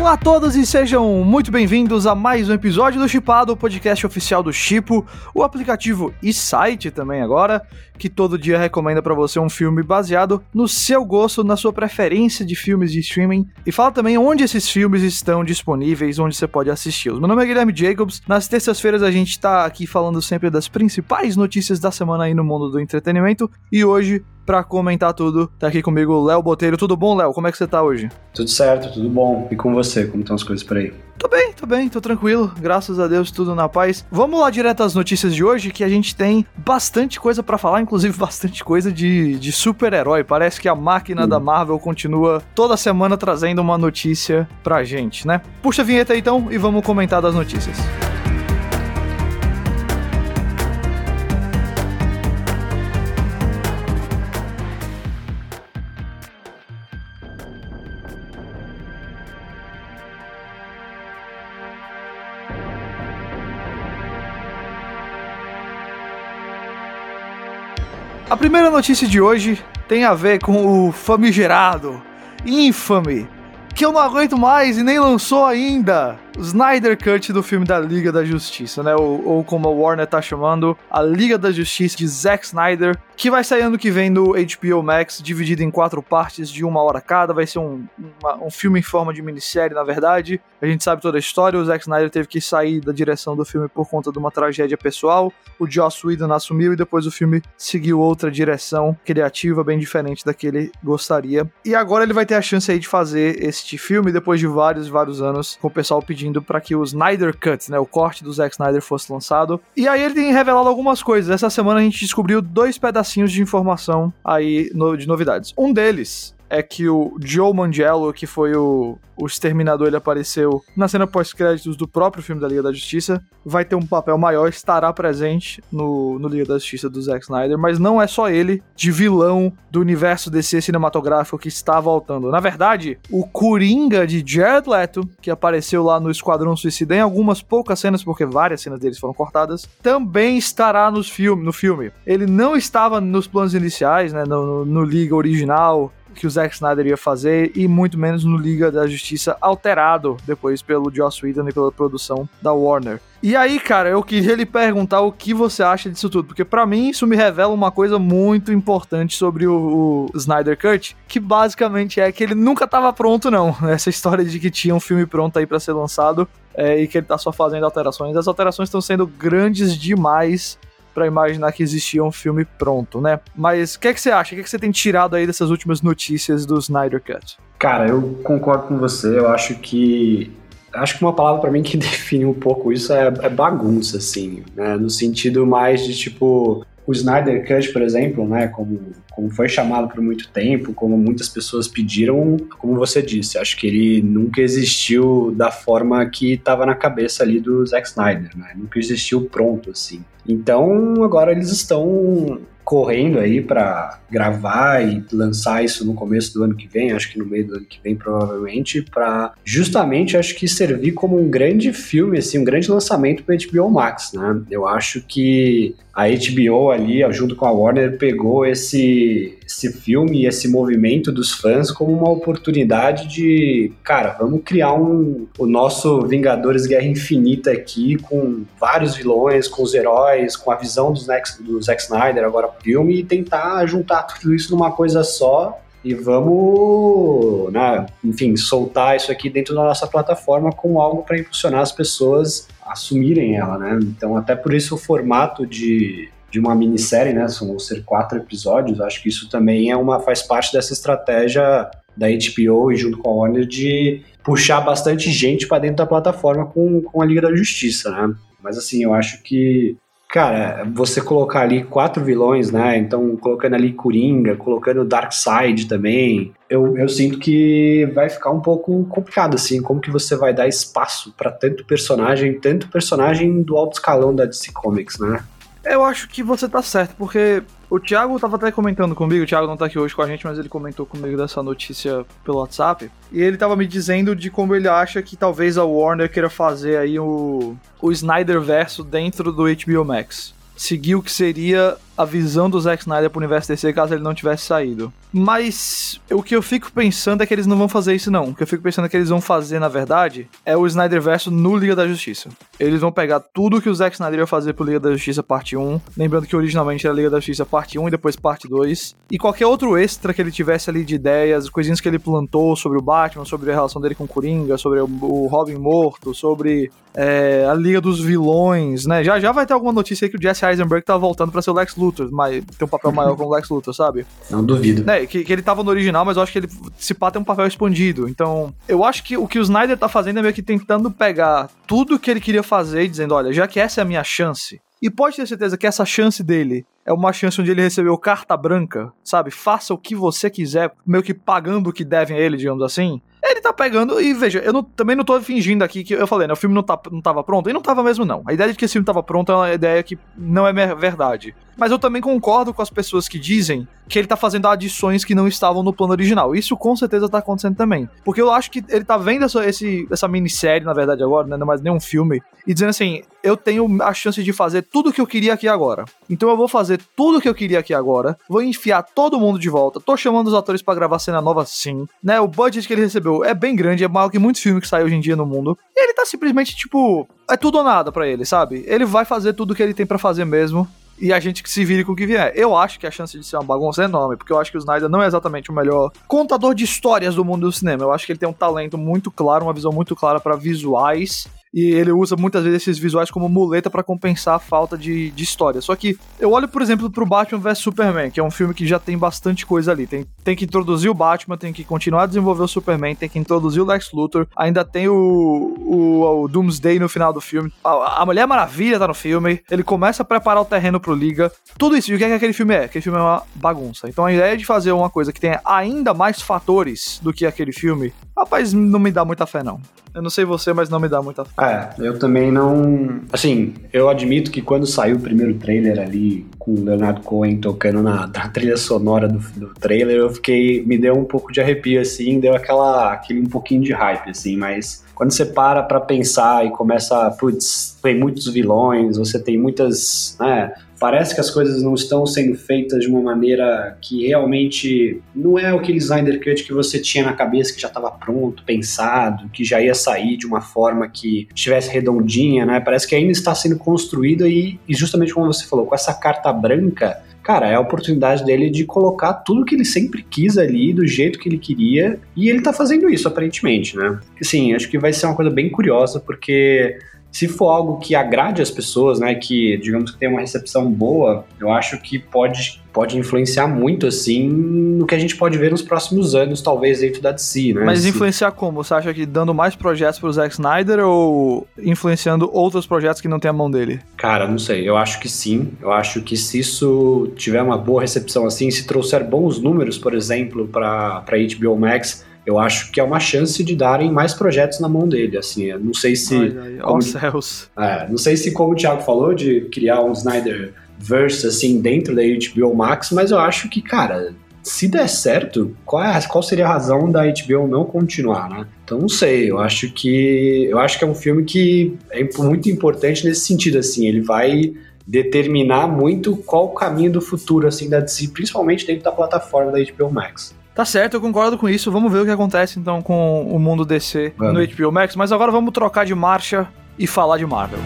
Olá a todos e sejam muito bem-vindos a mais um episódio do Chipado, o podcast oficial do Chipo, o aplicativo e site também agora, que todo dia recomenda para você um filme baseado no seu gosto, na sua preferência de filmes de streaming e fala também onde esses filmes estão disponíveis, onde você pode assisti-los. Meu nome é Guilherme Jacobs. Nas terças-feiras a gente tá aqui falando sempre das principais notícias da semana aí no mundo do entretenimento e hoje para comentar tudo. Tá aqui comigo o Léo Boteiro. Tudo bom, Léo? Como é que você tá hoje? Tudo certo, tudo bom. E com você? Como estão as coisas por aí? Tô bem, tô bem, tô tranquilo. Graças a Deus, tudo na paz. Vamos lá direto às notícias de hoje, que a gente tem bastante coisa para falar, inclusive bastante coisa de, de super-herói. Parece que a máquina hum. da Marvel continua toda semana trazendo uma notícia pra gente, né? Puxa a vinheta aí, então e vamos comentar das notícias. A primeira notícia de hoje tem a ver com o famigerado, infame, que eu não aguento mais e nem lançou ainda Snyder Cut do filme da Liga da Justiça, né? Ou, ou, como a Warner tá chamando, a Liga da Justiça de Zack Snyder, que vai sair ano que vem no HBO Max, dividido em quatro partes de uma hora cada. Vai ser um, uma, um filme em forma de minissérie, na verdade. A gente sabe toda a história. O Zack Snyder teve que sair da direção do filme por conta de uma tragédia pessoal. O Joss Whedon assumiu e depois o filme seguiu outra direção criativa, bem diferente da que ele gostaria. E agora ele vai ter a chance aí de fazer este filme depois de vários, vários anos, com o pessoal pedindo pedindo para que o Snyder Cut, né, o corte do Zack Snyder fosse lançado. E aí ele tem revelado algumas coisas. Essa semana a gente descobriu dois pedacinhos de informação aí no, de novidades. Um deles é que o Joe Mangello, que foi o, o Exterminador, ele apareceu na cena pós-créditos do próprio filme da Liga da Justiça, vai ter um papel maior, estará presente no, no Liga da Justiça do Zack Snyder, mas não é só ele de vilão do universo DC cinematográfico que está voltando. Na verdade, o Coringa de Jared Leto, que apareceu lá no Esquadrão Suicida em algumas poucas cenas, porque várias cenas deles foram cortadas, também estará nos filme, no filme. Ele não estava nos planos iniciais, né, no, no, no Liga original, que o Zack Snyder ia fazer e muito menos no Liga da Justiça alterado depois pelo Joss Whedon e pela produção da Warner. E aí, cara, eu queria lhe perguntar o que você acha disso tudo, porque para mim isso me revela uma coisa muito importante sobre o, o, Snyder Cut, que basicamente é que ele nunca tava pronto não. Essa história de que tinha um filme pronto aí para ser lançado é, e que ele tá só fazendo alterações. As alterações estão sendo grandes demais para imaginar que existia um filme pronto, né? Mas o que, é que você acha? O que, é que você tem tirado aí dessas últimas notícias do Snyder Cut? Cara, eu concordo com você. Eu acho que acho que uma palavra para mim que define um pouco isso é, é bagunça, assim, né? No sentido mais de tipo o Snyder Cut, por exemplo, né? Como, como foi chamado por muito tempo, como muitas pessoas pediram, como você disse, acho que ele nunca existiu da forma que estava na cabeça ali do Zack Snyder, né? Nunca existiu pronto assim. Então agora eles estão correndo aí para gravar e lançar isso no começo do ano que vem, acho que no meio do ano que vem provavelmente, para justamente acho que servir como um grande filme, assim, um grande lançamento para HBO Max, né? Eu acho que a HBO ali, junto com a Warner, pegou esse, esse filme e esse movimento dos fãs como uma oportunidade de, cara, vamos criar um, o nosso Vingadores Guerra Infinita aqui, com vários vilões, com os heróis, com a visão do Zack, do Zack Snyder, agora filme, e tentar juntar tudo isso numa coisa só e vamos, né, enfim, soltar isso aqui dentro da nossa plataforma como algo para impulsionar as pessoas a assumirem ela, né? Então, até por isso o formato de, de uma minissérie, né, vão ser quatro episódios, acho que isso também é uma faz parte dessa estratégia da HBO e junto com a Warner de puxar bastante gente para dentro da plataforma com, com a Liga da Justiça, né? Mas assim, eu acho que Cara, você colocar ali quatro vilões, né? Então, colocando ali Coringa, colocando Darkseid também, eu, eu sinto que vai ficar um pouco complicado, assim. Como que você vai dar espaço para tanto personagem, tanto personagem do alto escalão da DC Comics, né? Eu acho que você tá certo, porque o Thiago tava até comentando comigo, o Thiago não tá aqui hoje com a gente, mas ele comentou comigo dessa notícia pelo WhatsApp. E ele tava me dizendo de como ele acha que talvez a Warner queira fazer aí o, o Snyder verso dentro do HBO Max. Seguir o que seria a visão do Zack Snyder pro universo DC caso ele não tivesse saído. Mas o que eu fico pensando é que eles não vão fazer isso não. O que eu fico pensando é que eles vão fazer, na verdade, é o Snyderverse no Liga da Justiça. Eles vão pegar tudo que o Zack Snyder ia fazer pro Liga da Justiça parte 1, lembrando que originalmente era Liga da Justiça parte 1 e depois parte 2, e qualquer outro extra que ele tivesse ali de ideias, coisinhas que ele plantou sobre o Batman, sobre a relação dele com o Coringa, sobre o Robin morto, sobre é, a Liga dos Vilões, né? Já já vai ter alguma notícia aí que o Jesse Eisenberg tá voltando para ser o Lex Luthor, mas tem um papel maior como o Lex Luthor, sabe? Não duvido. É, que, que ele tava no original, mas eu acho que ele, se pá, tem um papel expandido. Então, eu acho que o que o Snyder tá fazendo é meio que tentando pegar tudo que ele queria fazer e dizendo, olha, já que essa é a minha chance, e pode ter certeza que essa chance dele é uma chance onde ele recebeu carta branca, sabe? Faça o que você quiser, meio que pagando o que devem a ele, digamos assim. Ele tá pegando, e veja, eu não, também não tô fingindo aqui que eu falei, né? O filme não, tá, não tava pronto, e não tava mesmo, não. A ideia de que esse filme tava pronto é uma ideia que não é verdade. Mas eu também concordo com as pessoas que dizem que ele tá fazendo adições que não estavam no plano original. Isso com certeza tá acontecendo também. Porque eu acho que ele tá vendo essa, esse, essa minissérie, na verdade, agora, né? Não é mais nem um filme, e dizendo assim: eu tenho a chance de fazer tudo o que eu queria aqui agora. Então eu vou fazer tudo o que eu queria aqui agora, vou enfiar todo mundo de volta. Tô chamando os atores para gravar cena nova sim, né? O budget que ele recebeu é bem grande, é maior que muitos filmes que saem hoje em dia no mundo. E ele tá simplesmente tipo, é tudo ou nada para ele, sabe? Ele vai fazer tudo o que ele tem para fazer mesmo e a gente que se vire com o que vier. Eu acho que a chance de ser uma bagunça é enorme, porque eu acho que o Snyder não é exatamente o melhor contador de histórias do mundo do cinema. Eu acho que ele tem um talento muito claro, uma visão muito clara para visuais e ele usa muitas vezes esses visuais como muleta para compensar a falta de, de história. Só que eu olho, por exemplo, pro Batman vs Superman, que é um filme que já tem bastante coisa ali. Tem, tem que introduzir o Batman, tem que continuar a desenvolver o Superman, tem que introduzir o Lex Luthor, ainda tem o, o, o Doomsday no final do filme. A, a, Mulher Maravilha tá no filme, ele começa a preparar o terreno pro Liga. Tudo isso. E o que é que aquele filme é? Aquele filme é uma bagunça. Então a ideia de fazer uma coisa que tenha ainda mais fatores do que aquele filme, rapaz, não me dá muita fé, não. Eu não sei você, mas não me dá muita fé. É, eu também não. Assim, eu admito que quando saiu o primeiro trailer ali com o Leonardo Cohen tocando na, na trilha sonora do, do, trailer, eu fiquei. Me deu um pouco de arrepio, assim, deu aquela, aquele um pouquinho de hype, assim, mas quando você para pra pensar e começa, putz, tem muitos vilões, você tem muitas, né, parece que as coisas não estão sendo feitas de uma maneira que realmente não é aquele Snyder Cut que você tinha na cabeça que já estava pronto, pensado, que já ia sair de uma forma que estivesse redondinha, né? Parece que ainda está sendo construída e, e justamente como você falou, com essa carta branca, cara, é a oportunidade dele de colocar tudo que ele sempre quis ali, do jeito que ele queria, e ele tá fazendo isso, aparentemente, né? Assim, acho que vai ser uma coisa bem curiosa, porque se for algo que agrade as pessoas, né, que digamos que tem uma recepção boa, eu acho que pode, pode influenciar muito assim no que a gente pode ver nos próximos anos, talvez dentro da DC, né? Mas influenciar como? Você acha que dando mais projetos pro Zack Snyder ou influenciando outros projetos que não tem a mão dele? Cara, não sei. Eu acho que sim. Eu acho que se isso tiver uma boa recepção assim, se trouxer bons números, por exemplo, para para HBO Max, eu acho que é uma chance de darem mais projetos na mão dele, assim, não sei se... Ai, ai, como, céus. É, não sei se, como o Thiago falou, de criar um Snyder verse, assim, dentro da HBO Max, mas eu acho que, cara, se der certo, qual, é, qual seria a razão da HBO não continuar, né? Então não sei, eu acho que eu acho que é um filme que é muito importante nesse sentido, assim, ele vai determinar muito qual o caminho do futuro, assim, da DC, principalmente dentro da plataforma da HBO Max. Tá certo, eu concordo com isso. Vamos ver o que acontece então com o mundo DC vamos. no HBO Max. Mas agora vamos trocar de marcha e falar de Marvel.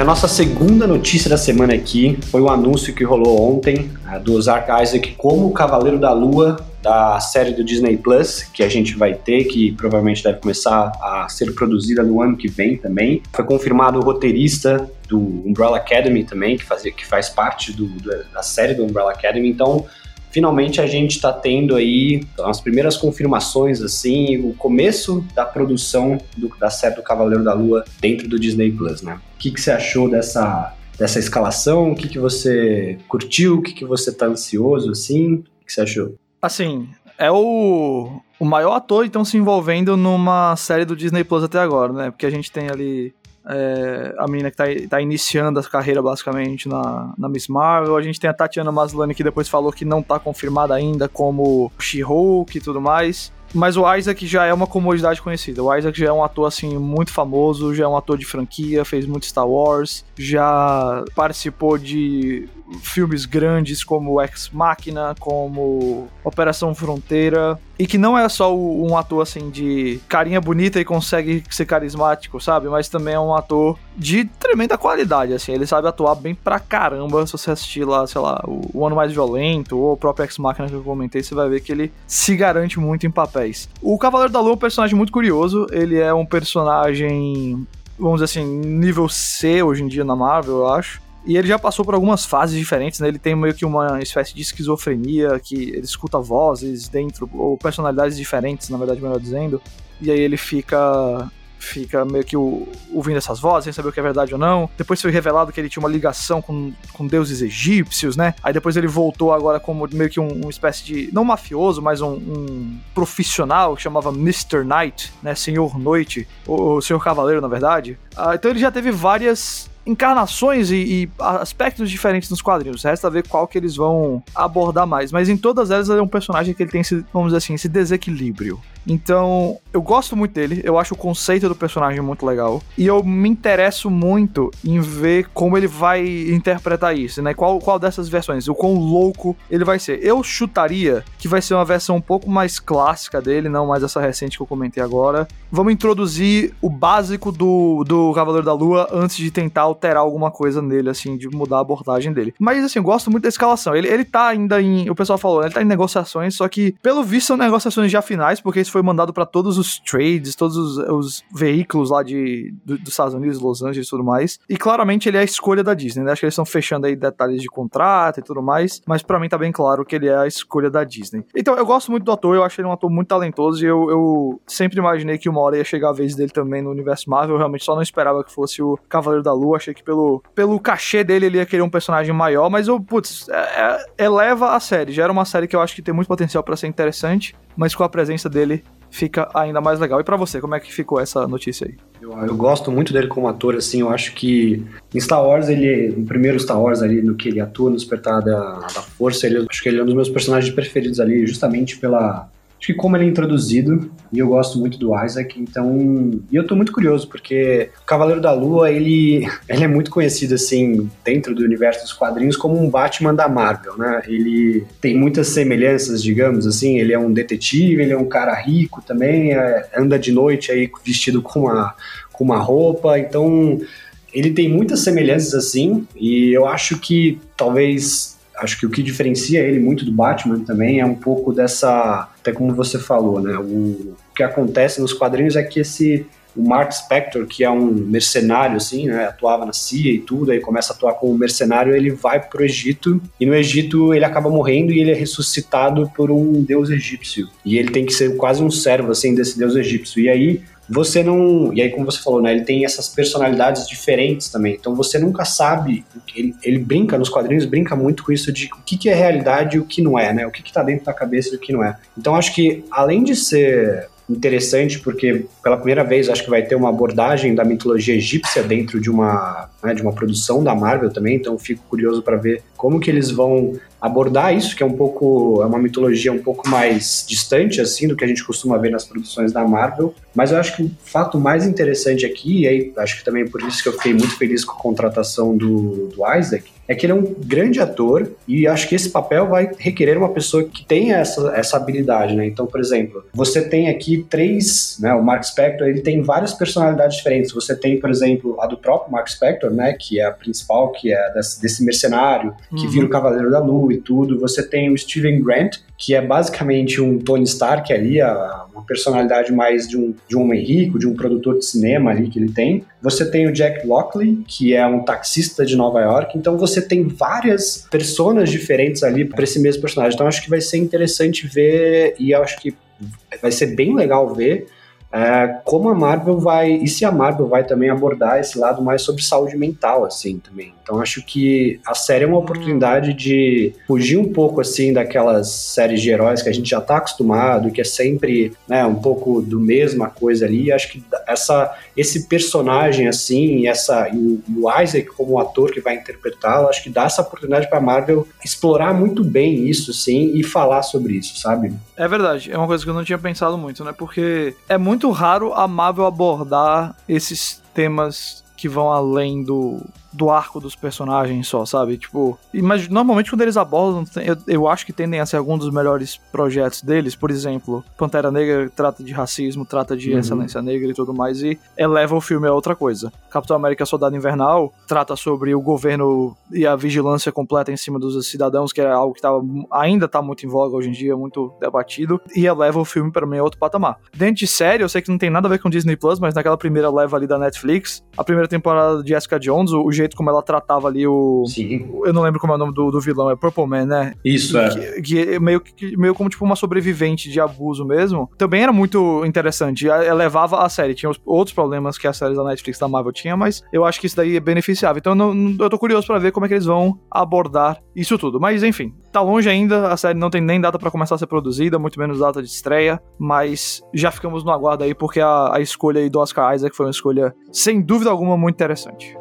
E a nossa segunda notícia da semana aqui foi o anúncio que rolou ontem uh, do Ozark Isaac como Cavaleiro da Lua da série do Disney Plus, que a gente vai ter, que provavelmente deve começar a ser produzida no ano que vem também. Foi confirmado o roteirista do Umbrella Academy também, que, faz, que faz parte do, da série do Umbrella Academy. Então, finalmente a gente está tendo aí as primeiras confirmações, assim, o começo da produção do, da série do Cavaleiro da Lua dentro do Disney Plus, né? O que, que você achou dessa, dessa escalação? O que, que você curtiu? O que, que você tá ansioso, assim? O que, você achou? Assim, é o, o maior ator, então, se envolvendo numa série do Disney Plus até agora, né? Porque a gente tem ali é, a menina que tá, tá, iniciando a carreira basicamente na, na Miss Marvel. A gente tem a Tatiana Maslany que depois falou que não tá confirmada ainda como She-Hulk e tudo mais. Mas o Isaac já é uma comodidade conhecida. O Isaac já é um ator assim muito famoso, já é um ator de franquia, fez muito Star Wars, já participou de filmes grandes como Ex Machina, como Operação Fronteira, e que não é só um ator assim de carinha bonita e consegue ser carismático, sabe? Mas também é um ator de tremenda qualidade, assim, ele sabe atuar bem pra caramba. Se você assistir lá, sei lá, o Ano Mais Violento ou o próprio Ex Machina que eu comentei, você vai ver que ele se garante muito em O Cavaleiro da Lua é um personagem muito curioso, ele é um personagem vamos dizer assim, nível C hoje em dia na Marvel, eu acho. E ele já passou por algumas fases diferentes, né? Ele tem meio que uma espécie de esquizofrenia, que ele escuta vozes dentro, ou personalidades diferentes, na verdade, melhor dizendo. E aí ele fica fica meio que o, ouvindo essas vozes, sem saber o que é verdade ou não. Depois foi revelado que ele tinha uma ligação com, com deuses egípcios, né? Aí depois ele voltou agora como meio que um, uma espécie de, não mafioso, mas um, um profissional que chamava Mr. Knight, né? Senhor Noite, ou Senhor Cavaleiro, na verdade. Ah, então ele já teve várias encarnações e, e, aspectos diferentes nos quadrinhos. Resta ver qual que eles vão abordar mais. Mas em todas elas é um personagem que ele tem esse, vamos dizer assim, esse desequilíbrio. Então, eu gosto muito dele, eu acho o conceito do personagem muito legal. E eu me interesso muito em ver como ele vai interpretar isso, né? Qual, qual dessas versões, o quão louco ele vai ser. Eu chutaria que vai ser uma versão um pouco mais clássica dele, não mais essa recente que eu comentei agora. Vamos introduzir o básico do, do Cavaleiro da Lua antes de tentar alterar alguma coisa nele, assim, de mudar a abordagem dele. Mas, assim, eu gosto muito da escalação. Ele, ele tá ainda em. O pessoal falou, ele tá em negociações, só que, pelo visto, são negociações já finais, porque isso foi mandado para todos os trades, todos os, os veículos lá de, do, dos Estados Unidos, Los Angeles e tudo mais. E claramente ele é a escolha da Disney, né? Acho que eles estão fechando aí detalhes de contrato e tudo mais, mas para mim tá bem claro que ele é a escolha da Disney. Então, eu gosto muito do ator, eu acho ele um ator muito talentoso e eu, eu sempre imaginei que uma hora ia chegar a vez dele também no universo Marvel. Eu realmente só não esperava que fosse o Cavaleiro da Lua. Achei que pelo, pelo cachê dele ele ia querer um personagem maior, mas eu, putz, é, é, eleva a série. Já era uma série que eu acho que tem muito potencial para ser interessante, mas com a presença dele fica ainda mais legal. E para você, como é que ficou essa notícia aí? Eu, eu, gosto muito dele como ator, assim, eu acho que em Star Wars, ele, no primeiro Star Wars ali, no que ele atua, no Despertar da, da Força, ele, acho que ele é um dos meus personagens preferidos ali, justamente pela Acho que como ele é introduzido, e eu gosto muito do Isaac, então. E eu tô muito curioso, porque o Cavaleiro da Lua, ele, ele é muito conhecido, assim, dentro do universo dos quadrinhos, como um Batman da Marvel, né? Ele tem muitas semelhanças, digamos assim. Ele é um detetive, ele é um cara rico também, é, anda de noite aí vestido com uma, com uma roupa, então. Ele tem muitas semelhanças assim, e eu acho que talvez acho que o que diferencia ele muito do Batman também é um pouco dessa, até como você falou, né? O, o que acontece nos quadrinhos é que esse o Mark Spector, que é um mercenário, assim, né, atuava na CIA e tudo, aí começa a atuar como mercenário, ele vai pro Egito, e no Egito ele acaba morrendo e ele é ressuscitado por um deus egípcio. E ele tem que ser quase um servo, assim, desse deus egípcio. E aí você não. E aí, como você falou, né? Ele tem essas personalidades diferentes também. Então você nunca sabe. Ele, ele brinca nos quadrinhos, brinca muito com isso de o que, que é realidade e o que não é, né? O que, que tá dentro da cabeça e o que não é. Então acho que, além de ser interessante porque pela primeira vez acho que vai ter uma abordagem da mitologia egípcia dentro de uma né, de uma produção da Marvel também então fico curioso para ver como que eles vão abordar isso, que é um pouco é uma mitologia um pouco mais distante assim do que a gente costuma ver nas produções da Marvel. Mas eu acho que o fato mais interessante aqui, e aí acho que também é por isso que eu fiquei muito feliz com a contratação do, do Isaac, é que ele é um grande ator e acho que esse papel vai requerer uma pessoa que tenha essa, essa habilidade, né? Então, por exemplo, você tem aqui três, né? O Mark Spector, ele tem várias personalidades diferentes. Você tem, por exemplo, a do próprio Mark Spector, né? Que é a principal, que é desse, desse mercenário, que uhum. vira o Cavaleiro da Lua e tudo. Você tem o Steven Grant, que é basicamente um Tony Stark ali, a, uma personalidade mais de um, de um homem rico, de um produtor de cinema ali que ele tem. Você tem o Jack Lockley, que é um taxista de Nova York. Então você tem várias personas diferentes ali para esse mesmo personagem. Então acho que vai ser interessante ver e acho que vai ser bem legal ver é, como a Marvel vai, e se a Marvel vai também abordar esse lado mais sobre saúde mental, assim, também. Então acho que a série é uma oportunidade de fugir um pouco, assim, daquelas séries de heróis que a gente já tá acostumado, que é sempre, né, um pouco do mesma coisa ali, acho que essa, esse personagem, assim, e, essa, e o Isaac como ator que vai interpretá-lo, acho que dá essa oportunidade pra Marvel explorar muito bem isso, sim, e falar sobre isso, sabe? É verdade, é uma coisa que eu não tinha pensado muito, né, porque é muito muito raro a Marvel abordar esses temas que vão além do, do arco dos personagens só, sabe? Tipo, mas normalmente quando eles abordam, eu, eu acho que tendem a ser alguns dos melhores projetos deles. Por exemplo, Pantera Negra trata de racismo, trata de uhum. excelência negra e tudo mais, e eleva o filme a outra coisa. Capitão América Soldado Invernal trata sobre o governo e a vigilância completa em cima dos cidadãos, que é algo que tava, ainda tá muito em voga hoje em dia, muito debatido, e eleva o filme para mim a outro patamar. Dentro de série, eu sei que não tem nada a ver com Disney Plus, mas naquela primeira leva ali da Netflix, a primeira temporada de Jessica Jones, o jeito como ela tratava ali o. Sim. Eu não lembro como é o nome do, do vilão, é Purple Man, né? Isso, é. Que, que é meio, que, meio como tipo uma sobrevivente de abuso mesmo. Também era muito interessante. Levava a série. Tinha outros problemas que as séries da Netflix da Marvel tinha, mas eu acho que isso daí é beneficiável. Então não, eu tô curioso para ver como é que eles vão abordar isso tudo. Mas enfim, tá longe ainda. A série não tem nem data para começar a ser produzida, muito menos data de estreia. Mas já ficamos no aguardo aí, porque a, a escolha aí do Oscar Isaac foi uma escolha, sem dúvida alguma, muito interessante.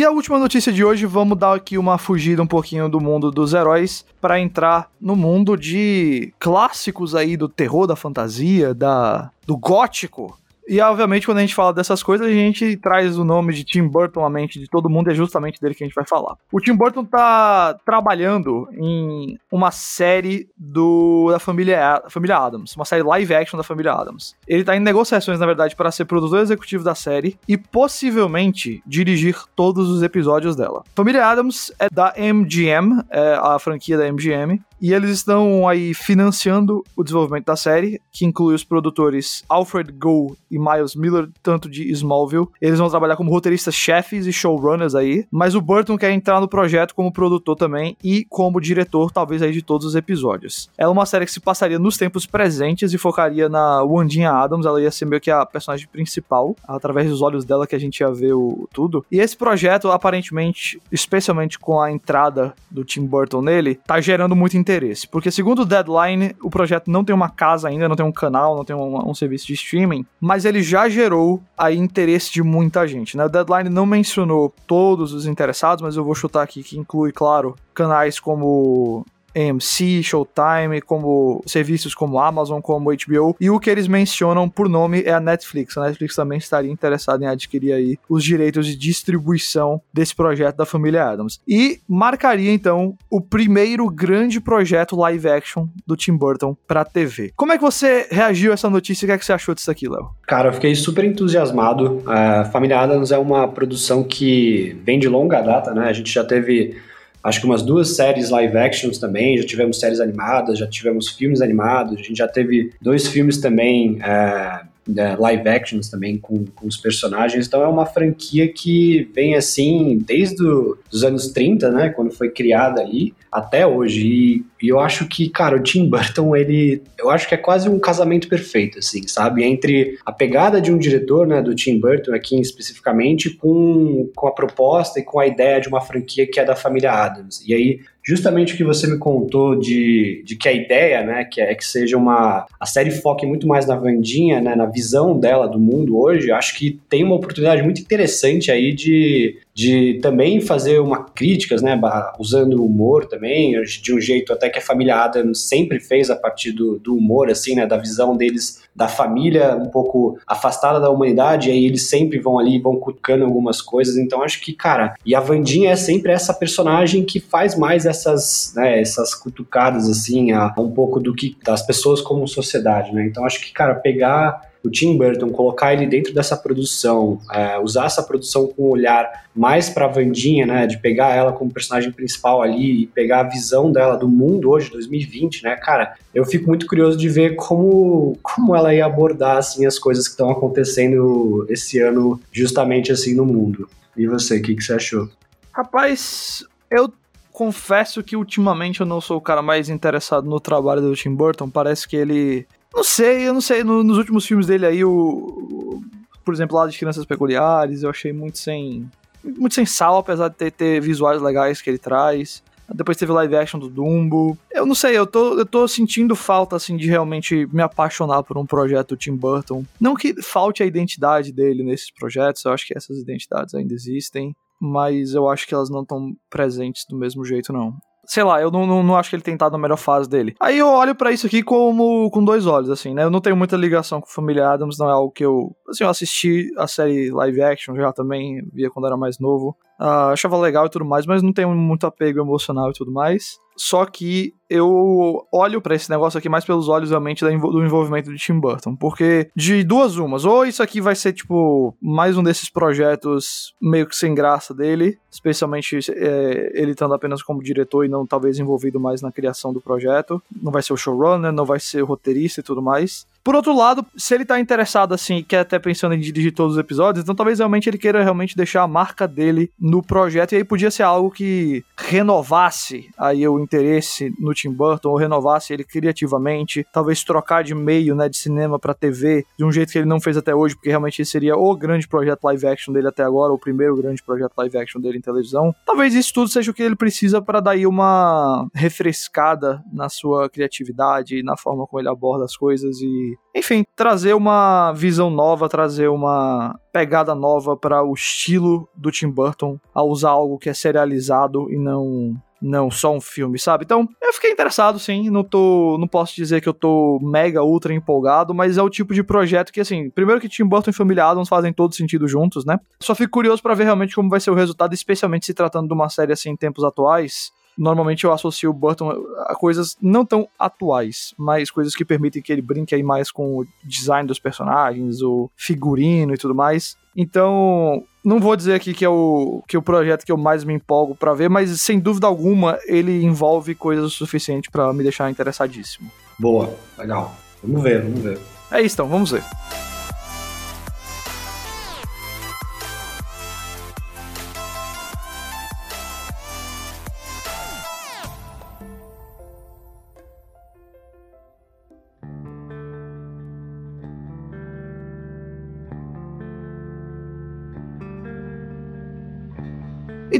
E a última notícia de hoje, vamos dar aqui uma fugida um pouquinho do mundo dos heróis para entrar no mundo de clássicos aí do terror, da fantasia, da do gótico. E obviamente, quando a gente fala dessas coisas, a gente traz o nome de Tim Burton à mente de todo mundo, é justamente dele que a gente vai falar. O Tim Burton tá trabalhando em uma série do da família, família Adams, uma série live action da família Adams. Ele tá em negociações, na verdade, para ser produtor executivo da série e possivelmente dirigir todos os episódios dela. Família Adams é da MGM, é a franquia da MGM, e eles estão aí financiando o desenvolvimento da série, que inclui os produtores Alfred Goh e Miles Miller, tanto de Smallville. Eles vão trabalhar como roteiristas-chefes e showrunners aí, mas o Burton quer entrar no projeto como produtor também e como diretor, talvez aí de todos os episódios. É uma série que se passaria nos tempos presentes e focaria na Wandinha Adams, ela ia ser meio que a personagem principal, através dos olhos dela que a gente ia ver o tudo. E esse projeto, aparentemente, especialmente com a entrada do Tim Burton nele, tá gerando muito interesse interesse. Porque, segundo o Deadline, o projeto não tem uma casa ainda, não tem um canal, não tem um, um serviço de streaming, mas ele já gerou aí interesse de muita gente. Né? O Deadline não mencionou todos os interessados, mas eu vou chutar aqui que inclui, claro, canais como AMC, Showtime, como serviços como Amazon, como HBO, e o que eles mencionam por nome é a Netflix. A Netflix também estaria interessada em adquirir aí os direitos de distribuição desse projeto da família Adams. E marcaria então o primeiro grande projeto live action do Tim Burton para TV. Como é que você reagiu a essa notícia? O que, é que você achou disso aqui, Léo? Cara, eu fiquei super entusiasmado. A Família Adams é uma produção que vem de longa data, né? A gente já teve acho que umas duas séries live actions também, já tivemos séries animadas, já tivemos filmes animados, a gente já teve dois filmes também é, né, live actions também com, com os personagens, então é uma franquia que vem assim desde os anos 30, né, quando foi criada ali, até hoje, e, e, eu acho que, cara, o Tim Burton, ele, eu acho que é quase um casamento perfeito, assim, sabe, entre a pegada de um diretor, né, do Tim Burton aqui especificamente, com, com a proposta e com a ideia de uma franquia que é da família Adams, e aí justamente o que você me contou de, de que a ideia, né, que é que seja uma a série foque muito mais na Vandinha, né, na visão dela do mundo hoje, acho que tem uma oportunidade muito interessante aí de, de também fazer uma críticas, né, usando humor também, de um jeito até que a família Adams sempre fez a partir do, do humor, assim, né, da visão deles da família um pouco afastada da humanidade, e aí eles sempre vão ali, vão cutucando algumas coisas, então acho que, cara, e a Vandinha é sempre essa personagem que faz mais essas, né, essas cutucadas, assim, a, um pouco do que das pessoas como sociedade, né, então acho que, cara, pegar o Tim Burton colocar ele dentro dessa produção, é, usar essa produção com um olhar mais pra Vandinha, né, de pegar ela como personagem principal ali e pegar a visão dela do mundo hoje, 2020, né, cara, eu fico muito curioso de ver como, como ela ia abordar, assim, as coisas que estão acontecendo esse ano justamente assim no mundo. E você, o que, que você achou? Rapaz, eu confesso que ultimamente eu não sou o cara mais interessado no trabalho do Tim Burton. Parece que ele. Não sei, eu não sei. No, nos últimos filmes dele aí, o, o. Por exemplo, lá de Crianças Peculiares, eu achei muito sem. Muito sem sal, apesar de ter, ter visuais legais que ele traz. Depois teve live action do Dumbo. Eu não sei, eu tô, eu tô sentindo falta, assim, de realmente me apaixonar por um projeto Tim Burton. Não que falte a identidade dele nesses projetos, eu acho que essas identidades ainda existem mas eu acho que elas não estão presentes do mesmo jeito, não. Sei lá, eu não, não, não, acho que ele tem estado na melhor fase dele. Aí eu olho para isso aqui como com dois olhos, assim, né? Eu não tenho muita ligação com o Família Adams, não é algo que eu. Assim, eu assisti a série live action já também, via quando era mais novo. Uh, achava legal e tudo mais, mas não tenho muito apego emocional e tudo mais. Só que eu olho para esse negócio aqui mais pelos olhos realmente do envolvimento de Tim Burton. Porque de duas umas, ou isso aqui vai ser tipo mais um desses projetos meio que sem graça dele, especialmente é, ele estando apenas como diretor e não talvez envolvido mais na criação do projeto. Não vai ser o showrunner, não vai ser o roteirista e tudo mais. Por outro lado, se ele tá interessado assim e quer até pensando em dirigir todos os episódios, então talvez realmente ele queira realmente deixar a marca dele no projeto e aí podia ser algo que renovasse aí o interesse no Tim Burton ou renovasse ele criativamente, talvez trocar de meio, né, de cinema para TV, de um jeito que ele não fez até hoje, porque realmente esse seria o grande projeto live action dele até agora, o primeiro grande projeto live action dele em televisão. Talvez isso tudo seja o que ele precisa para dar aí uma refrescada na sua criatividade na forma como ele aborda as coisas e enfim, trazer uma visão nova, trazer uma pegada nova para o estilo do Tim Burton, a usar algo que é serializado e não não só um filme, sabe? Então, eu fiquei interessado sim, não tô, não posso dizer que eu tô mega ultra empolgado, mas é o tipo de projeto que assim, primeiro que Tim Burton e Família Adams fazem todo sentido juntos, né? Só fico curioso para ver realmente como vai ser o resultado, especialmente se tratando de uma série assim em tempos atuais normalmente eu associo o Burton a coisas não tão atuais, mas coisas que permitem que ele brinque aí mais com o design dos personagens, o figurino e tudo mais. Então, não vou dizer aqui que é o, que é o projeto que eu mais me empolgo para ver, mas sem dúvida alguma ele envolve coisas o suficiente para me deixar interessadíssimo. Boa, legal. Vamos ver, vamos ver. É isso então, vamos ver.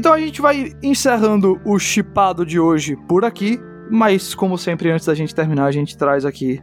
Então a gente vai encerrando o chipado de hoje por aqui. Mas, como sempre, antes da gente terminar, a gente traz aqui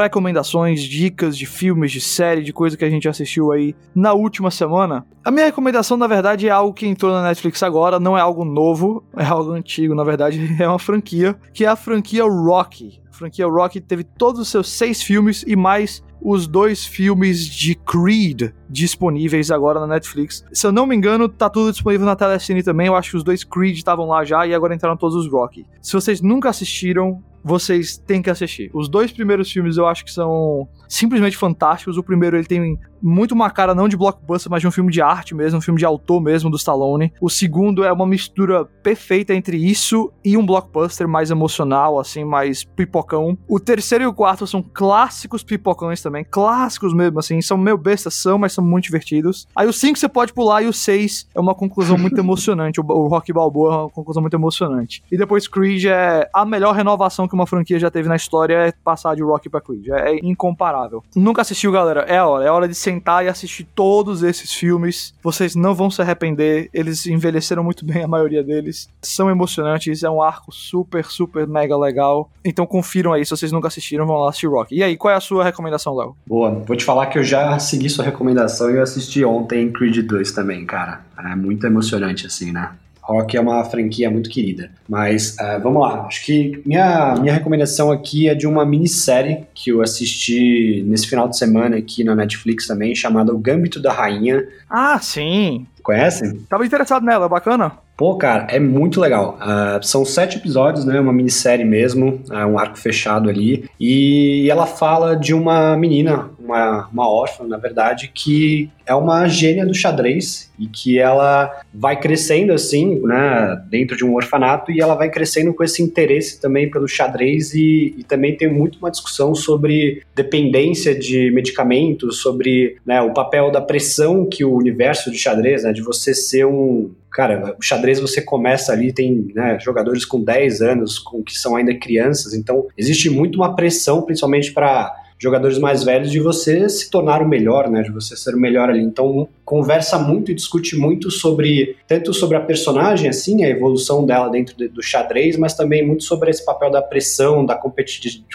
recomendações, dicas de filmes, de série, de coisa que a gente assistiu aí na última semana. A minha recomendação, na verdade, é algo que entrou na Netflix agora, não é algo novo, é algo antigo, na verdade, é uma franquia, que é a franquia Rocky. A franquia Rocky teve todos os seus seis filmes e mais os dois filmes de Creed disponíveis agora na Netflix. Se eu não me engano, tá tudo disponível na Telecine também. Eu acho que os dois Creed estavam lá já e agora entraram todos os Rocky. Se vocês nunca assistiram, vocês têm que assistir. Os dois primeiros filmes eu acho que são simplesmente fantásticos. O primeiro ele tem muito uma cara não de blockbuster, mas de um filme de arte mesmo, um filme de autor mesmo do Stallone. O segundo é uma mistura perfeita entre isso e um blockbuster mais emocional, assim, mais pipocão. O terceiro e o quarto são clássicos pipocões também, clássicos mesmo, assim, são meio bestas, são, mas são muito divertidos. Aí o cinco você pode pular e o seis é uma conclusão muito emocionante. O, o Rock Balboa é uma conclusão muito emocionante. E depois Creed é a melhor renovação que uma franquia já teve na história é passar de Rock pra Creed. É, é incomparável. Nunca assistiu, galera? É hora. É hora de sentar e assistir todos esses filmes. Vocês não vão se arrepender. Eles envelheceram muito bem, a maioria deles. São emocionantes. É um arco super, super mega legal. Então confiram aí. Se vocês nunca assistiram, vão lá assistir Rock. E aí, qual é a sua recomendação, Léo? Boa. Vou te falar que eu já segui sua recomendação e eu assisti ontem Creed 2 também, cara. É muito emocionante, assim, né? Rock é uma franquia muito querida. Mas uh, vamos lá, acho que minha, minha recomendação aqui é de uma minissérie que eu assisti nesse final de semana aqui na Netflix também, chamada O Gâmbito da Rainha. Ah, sim! Conhecem? Tava interessado nela, bacana? Pô, cara, é muito legal. Uh, são sete episódios, né? Uma minissérie mesmo, uh, um arco fechado ali. E ela fala de uma menina, uma, uma órfã, na verdade, que é uma gênia do xadrez e que ela vai crescendo assim, né, dentro de um orfanato e ela vai crescendo com esse interesse também pelo xadrez e, e também tem muito uma discussão sobre dependência de medicamentos, sobre né, o papel da pressão que o universo de xadrez, né, de você ser um cara, o xadrez você começa ali, tem né, jogadores com 10 anos, com que são ainda crianças, então existe muito uma pressão, principalmente para jogadores mais velhos de você se tornar o melhor, né, de você ser o melhor ali. Então, conversa muito e discute muito sobre tanto sobre a personagem assim, a evolução dela dentro de, do xadrez, mas também muito sobre esse papel da pressão, da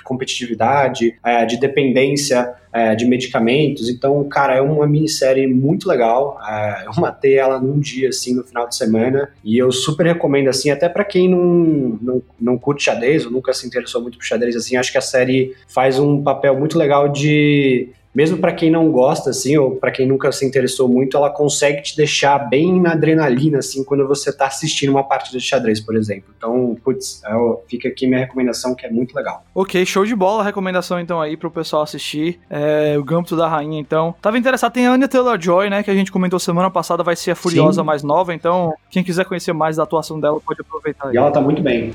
competitividade, é, de dependência é, de medicamentos. Então, cara, é uma minissérie muito legal. É, eu matei ela num dia, assim, no final de semana. E eu super recomendo, assim, até para quem não, não, não curte xadrez ou nunca se interessou muito por xadrez, assim, acho que a série faz um papel muito legal de mesmo para quem não gosta, assim, ou para quem nunca se interessou muito, ela consegue te deixar bem na adrenalina, assim, quando você está assistindo uma partida de xadrez, por exemplo. Então, putz, é fica aqui minha recomendação, que é muito legal. Ok, show de bola a recomendação, então, aí pro pessoal assistir. É, o Gambito da Rainha, então. Tava interessado, tem a Anya Taylor-Joy, né, que a gente comentou semana passada, vai ser a Furiosa Sim. mais nova, então, quem quiser conhecer mais da atuação dela, pode aproveitar. Aí. E ela tá muito bem.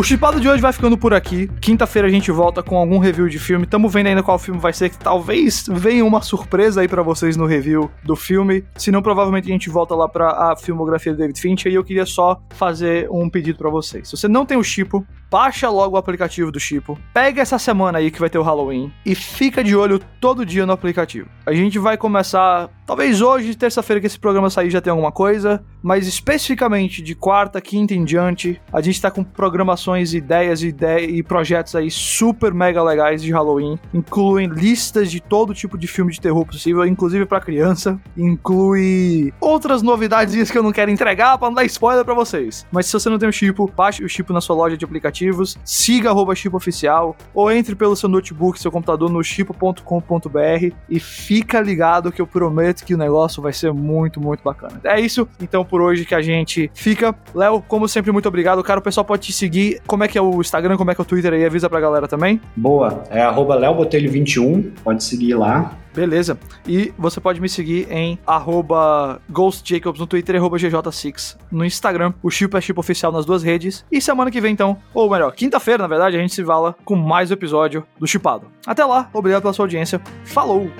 O chipado de hoje vai ficando por aqui. Quinta-feira a gente volta com algum review de filme. Tamo vendo ainda qual filme vai ser, que talvez venha uma surpresa aí para vocês no review do filme. Se não, provavelmente a gente volta lá pra a filmografia do David Fincher. E eu queria só fazer um pedido para vocês. Se você não tem o Chipo, baixa logo o aplicativo do Chipo. Pega essa semana aí que vai ter o Halloween e fica de olho todo dia no aplicativo. A gente vai começar, talvez hoje, terça-feira que esse programa sair já tem alguma coisa, mas especificamente de quarta, quinta em diante, a gente tá com programações ideias ide e projetos aí super mega legais de Halloween. Incluem listas de todo tipo de filme de terror possível, inclusive para criança. Inclui outras novidades que eu não quero entregar para não dar spoiler para vocês. Mas se você não tem o Chipo, baixe o Chipo na sua loja de aplicativos, siga arroba Chipo Oficial, ou entre pelo seu notebook, seu computador no chipo.com.br e fica ligado que eu prometo que o negócio vai ser muito, muito bacana. É isso, então por hoje que a gente fica. Léo, como sempre, muito obrigado. Cara, o pessoal pode te seguir como é que é o Instagram, como é que é o Twitter aí? Avisa pra galera também. Boa, é arroba leobotelho21, pode seguir lá. Beleza. E você pode me seguir em arroba ghostjacobs no Twitter e arroba gj6 no Instagram. O Chip é Chip Oficial nas duas redes. E semana que vem, então, ou melhor, quinta-feira, na verdade, a gente se vala com mais um episódio do Chipado. Até lá, obrigado pela sua audiência. Falou!